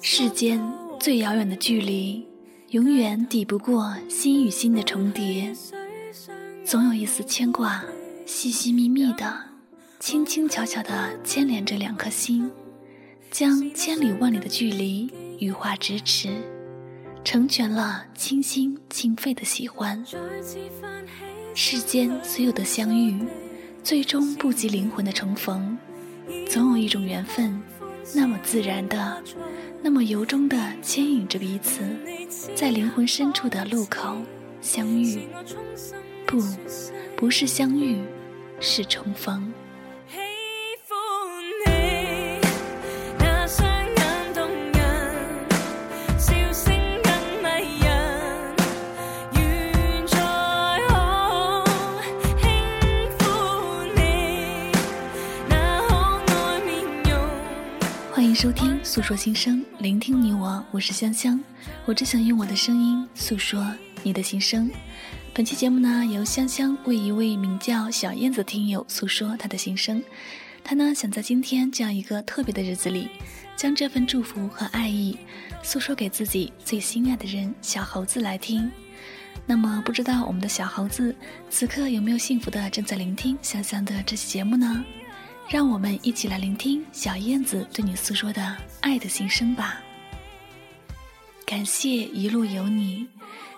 世间最遥远的距离，永远抵不过心与心的重叠。总有一丝牵挂，细细密密的，轻轻巧巧的牵连着两颗心，将千里万里的距离羽化咫尺，成全了倾心倾肺的喜欢。世间所有的相遇，最终不及灵魂的重逢。总有一种缘分，那么自然的，那么由衷的牵引着彼此，在灵魂深处的路口相遇。不，不是相遇，是重逢。说心声，聆听你我，我是香香。我只想用我的声音诉说你的心声。本期节目呢，由香香为一位名叫小燕子听友诉说他的心声。他呢，想在今天这样一个特别的日子里，将这份祝福和爱意诉说给自己最心爱的人小猴子来听。那么，不知道我们的小猴子此刻有没有幸福的正在聆听香香的这期节目呢？让我们一起来聆听小燕子对你诉说的爱的心声吧。感谢一路有你，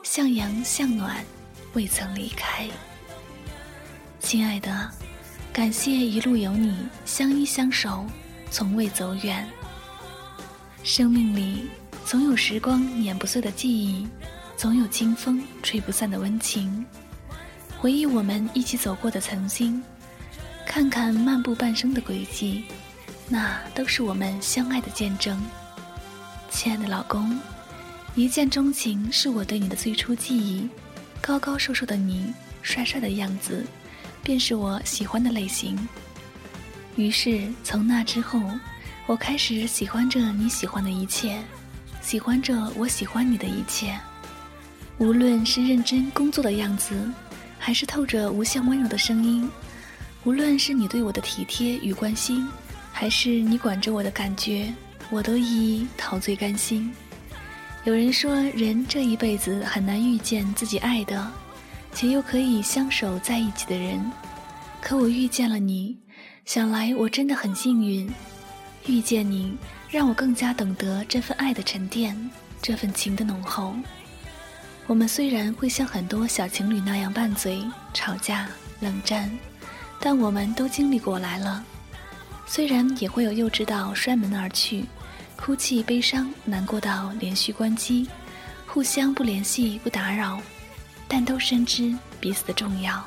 向阳向暖，未曾离开。亲爱的，感谢一路有你，相依相守，从未走远。生命里总有时光碾不碎的记忆，总有清风吹不散的温情。回忆我们一起走过的曾经。看看漫步半生的轨迹，那都是我们相爱的见证。亲爱的老公，一见钟情是我对你的最初记忆。高高瘦瘦的你，帅帅的样子，便是我喜欢的类型。于是从那之后，我开始喜欢着你喜欢的一切，喜欢着我喜欢你的一切。无论是认真工作的样子，还是透着无限温柔的声音。无论是你对我的体贴与关心，还是你管着我的感觉，我都一一陶醉甘心。有人说，人这一辈子很难遇见自己爱的，且又可以相守在一起的人。可我遇见了你，想来我真的很幸运。遇见你，让我更加懂得这份爱的沉淀，这份情的浓厚。我们虽然会像很多小情侣那样拌嘴、吵架、冷战。但我们都经历过来了，虽然也会有幼稚到摔门而去，哭泣、悲伤、难过到连续关机，互相不联系、不打扰，但都深知彼此的重要。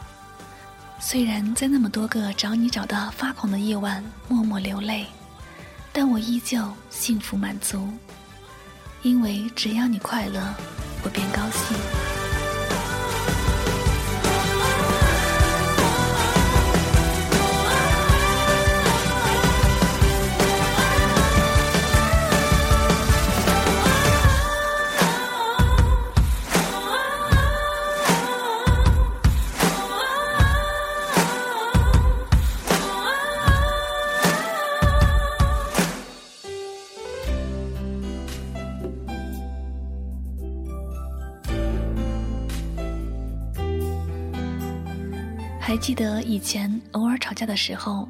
虽然在那么多个找你找到发狂的夜晚默默流泪，但我依旧幸福满足，因为只要你快乐，我便高兴。还记得以前偶尔吵架的时候，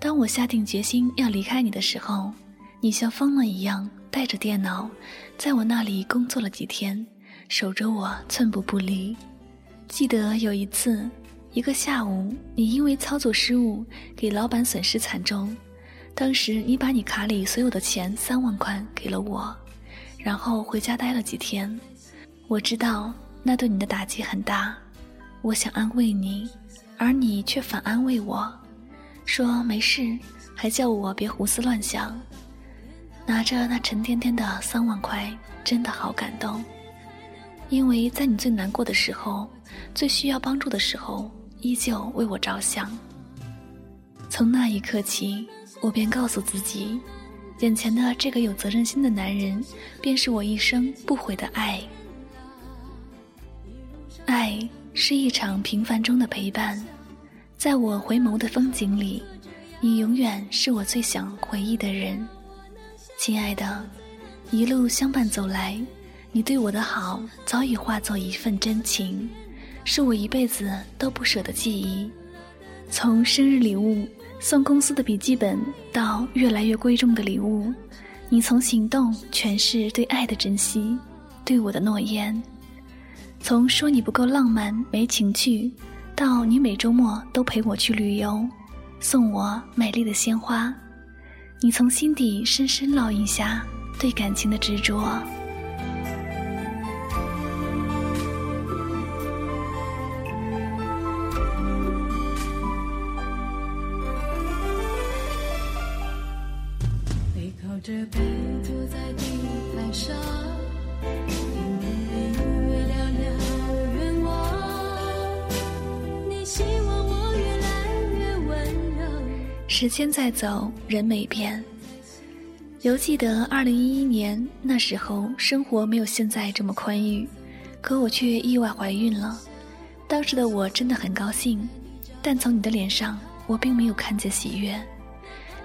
当我下定决心要离开你的时候，你像疯了一样带着电脑，在我那里工作了几天，守着我寸步不离。记得有一次，一个下午，你因为操作失误给老板损失惨重，当时你把你卡里所有的钱三万块给了我，然后回家待了几天。我知道那对你的打击很大，我想安慰你。而你却反安慰我，说没事，还叫我别胡思乱想。拿着那沉甸甸的三万块，真的好感动，因为在你最难过的时候，最需要帮助的时候，依旧为我着想。从那一刻起，我便告诉自己，眼前的这个有责任心的男人，便是我一生不悔的爱。爱。是一场平凡中的陪伴，在我回眸的风景里，你永远是我最想回忆的人。亲爱的，一路相伴走来，你对我的好早已化作一份真情，是我一辈子都不舍的记忆。从生日礼物、送公司的笔记本到越来越贵重的礼物，你从行动诠释对爱的珍惜，对我的诺言。从说你不够浪漫、没情趣，到你每周末都陪我去旅游，送我美丽的鲜花，你从心底深深烙印下对感情的执着。背靠着背坐在地毯上，时间在走，人没变。犹记得二零一一年那时候，生活没有现在这么宽裕，可我却意外怀孕了。当时的我真的很高兴，但从你的脸上，我并没有看见喜悦。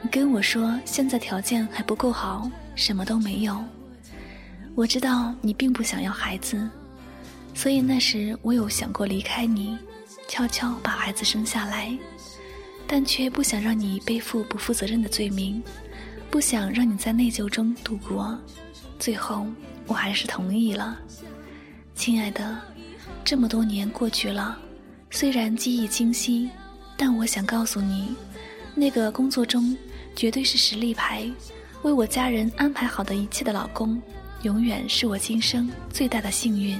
你跟我说现在条件还不够好，什么都没有。我知道你并不想要孩子，所以那时我有想过离开你，悄悄把孩子生下来，但却不想让你背负不负责任的罪名，不想让你在内疚中度过。最后，我还是同意了。亲爱的，这么多年过去了，虽然记忆清晰，但我想告诉你，那个工作中绝对是实力派，为我家人安排好的一切的老公，永远是我今生最大的幸运。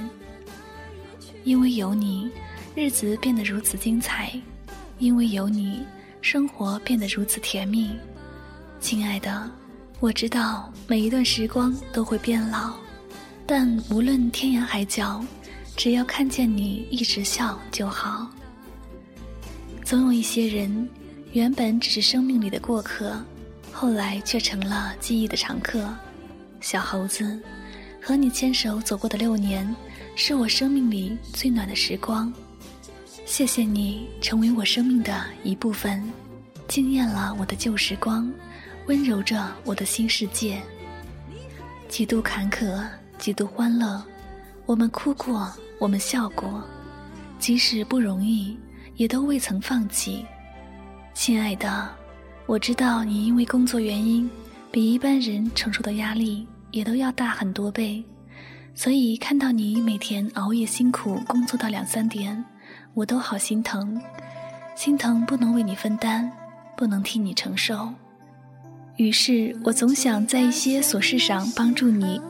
因为有你，日子变得如此精彩；因为有你，生活变得如此甜蜜。亲爱的，我知道每一段时光都会变老，但无论天涯海角，只要看见你一直笑就好。总有一些人，原本只是生命里的过客，后来却成了记忆的常客。小猴子，和你牵手走过的六年，是我生命里最暖的时光。谢谢你成为我生命的一部分，惊艳了我的旧时光，温柔着我的新世界。几度坎坷，几度欢乐，我们哭过，我们笑过，即使不容易，也都未曾放弃。亲爱的，我知道你因为工作原因，比一般人承受的压力也都要大很多倍，所以看到你每天熬夜辛苦工作到两三点，我都好心疼，心疼不能为你分担，不能替你承受。于是我总想在一些琐事上帮助你，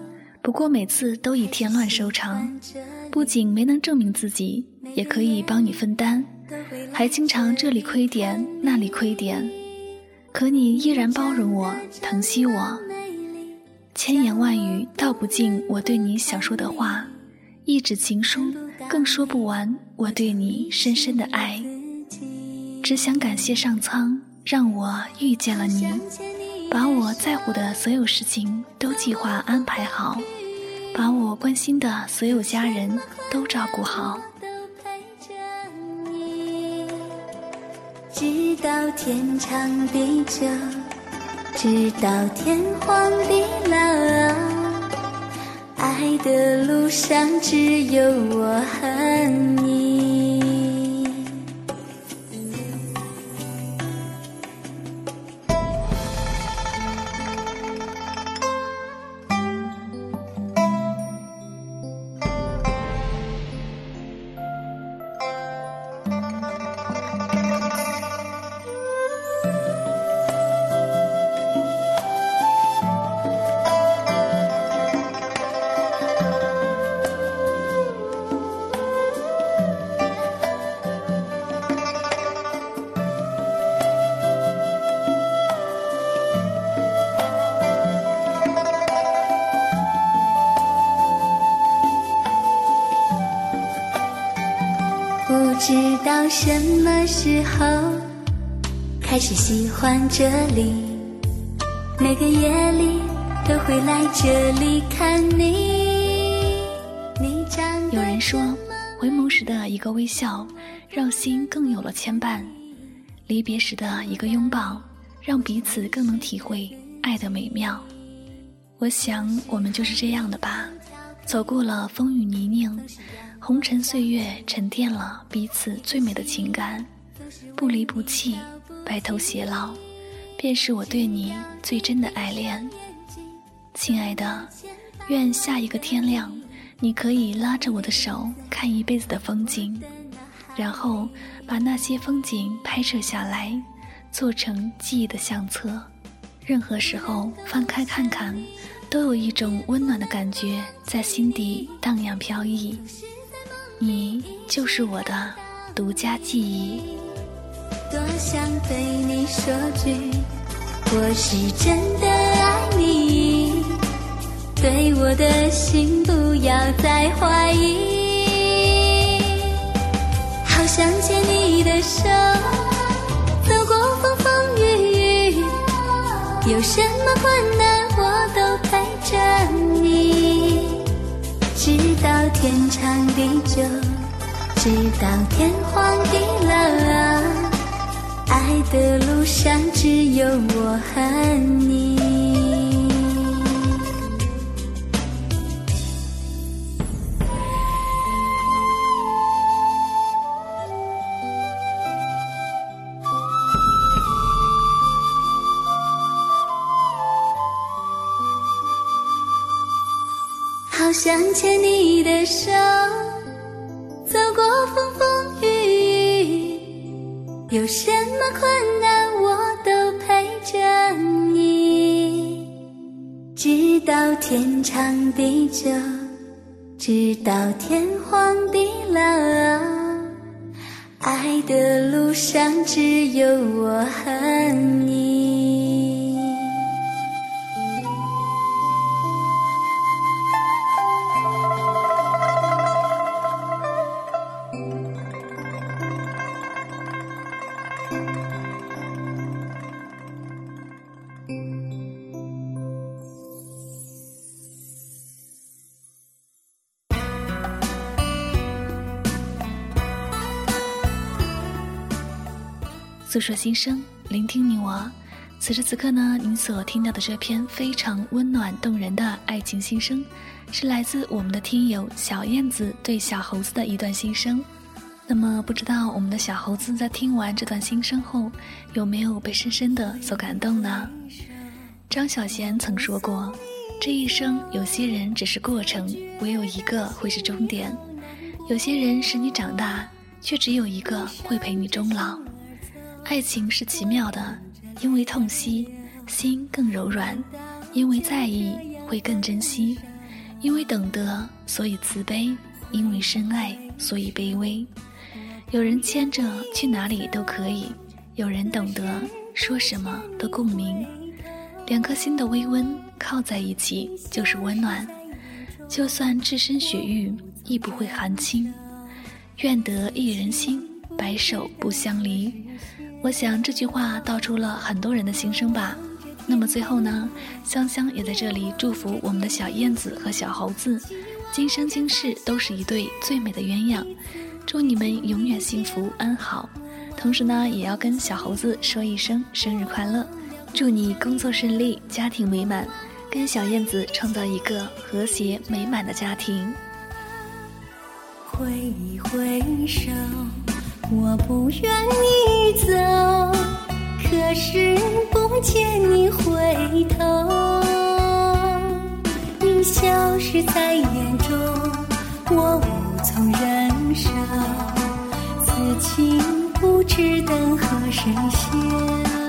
不过每次都以添乱收场，不仅没能证明自己，也可以帮你分担，还经常这里亏点那里亏点，可你依然包容我，疼惜我。千言万语道不尽我对你想说的话，一纸情书更说不完我对你深深的爱。只想感谢上苍，让我遇见了你。把我在乎的所有事情都计划安排好，把我关心的所有家人都照顾好，直到天长地久，直到天荒地老，爱的路上只有我和你。什么时候开始喜欢这里，每个夜里都会来这里看你。有人说，回眸时的一个微笑，让心更有了牵绊；离别时的一个拥抱，让彼此更能体会爱的美妙。我想我们就是这样的吧，走过了风雨泥泞，红尘岁月沉淀了彼此最美的情感，不离不弃，白头偕老，便是我对你最真的爱恋。亲爱的，愿下一个天亮，你可以拉着我的手看一辈子的风景，然后把那些风景拍摄下来，做成记忆的相册。任何时候翻开看看，都有一种温暖的感觉在心底荡漾飘逸。你就是我的独家记忆。多想对你说句，我是真的爱你，对我的心不要再怀疑。好想牵你的手，走过风风雨雨，有什么困难天长地久，直到天荒地老，爱的路上只有我和你。有什么困难我都陪着你，直到天长地久，直到天荒地老，爱的路上只有我和你。诉说心声，聆听你我。此时此刻呢，您所听到的这篇非常温暖动人的爱情心声，是来自我们的听友小燕子对小猴子的一段心声。那么，不知道我们的小猴子在听完这段心声后，有没有被深深的所感动呢？张小娴曾说过：“这一生，有些人只是过程，唯有一个会是终点；有些人使你长大，却只有一个会陪你终老。”爱情是奇妙的，因为痛惜，心更柔软；因为在意，会更珍惜；因为懂得，所以慈悲；因为深爱，所以卑微。有人牵着去哪里都可以，有人懂得，说什么都共鸣。两颗心的微温靠在一起就是温暖，就算置身雪域，亦不会寒清。愿得一人心，白首不相离。我想这句话道出了很多人的心声吧。那么最后呢，香香也在这里祝福我们的小燕子和小猴子，今生今世都是一对最美的鸳鸯，祝你们永远幸福安好。同时呢，也要跟小猴子说一声生日快乐，祝你工作顺利，家庭美满，跟小燕子创造一个和谐美满的家庭。挥一挥手。我不愿你走，可是不见你回头。你消失在眼中，我无从忍受。此情不知等何时休。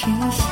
水袖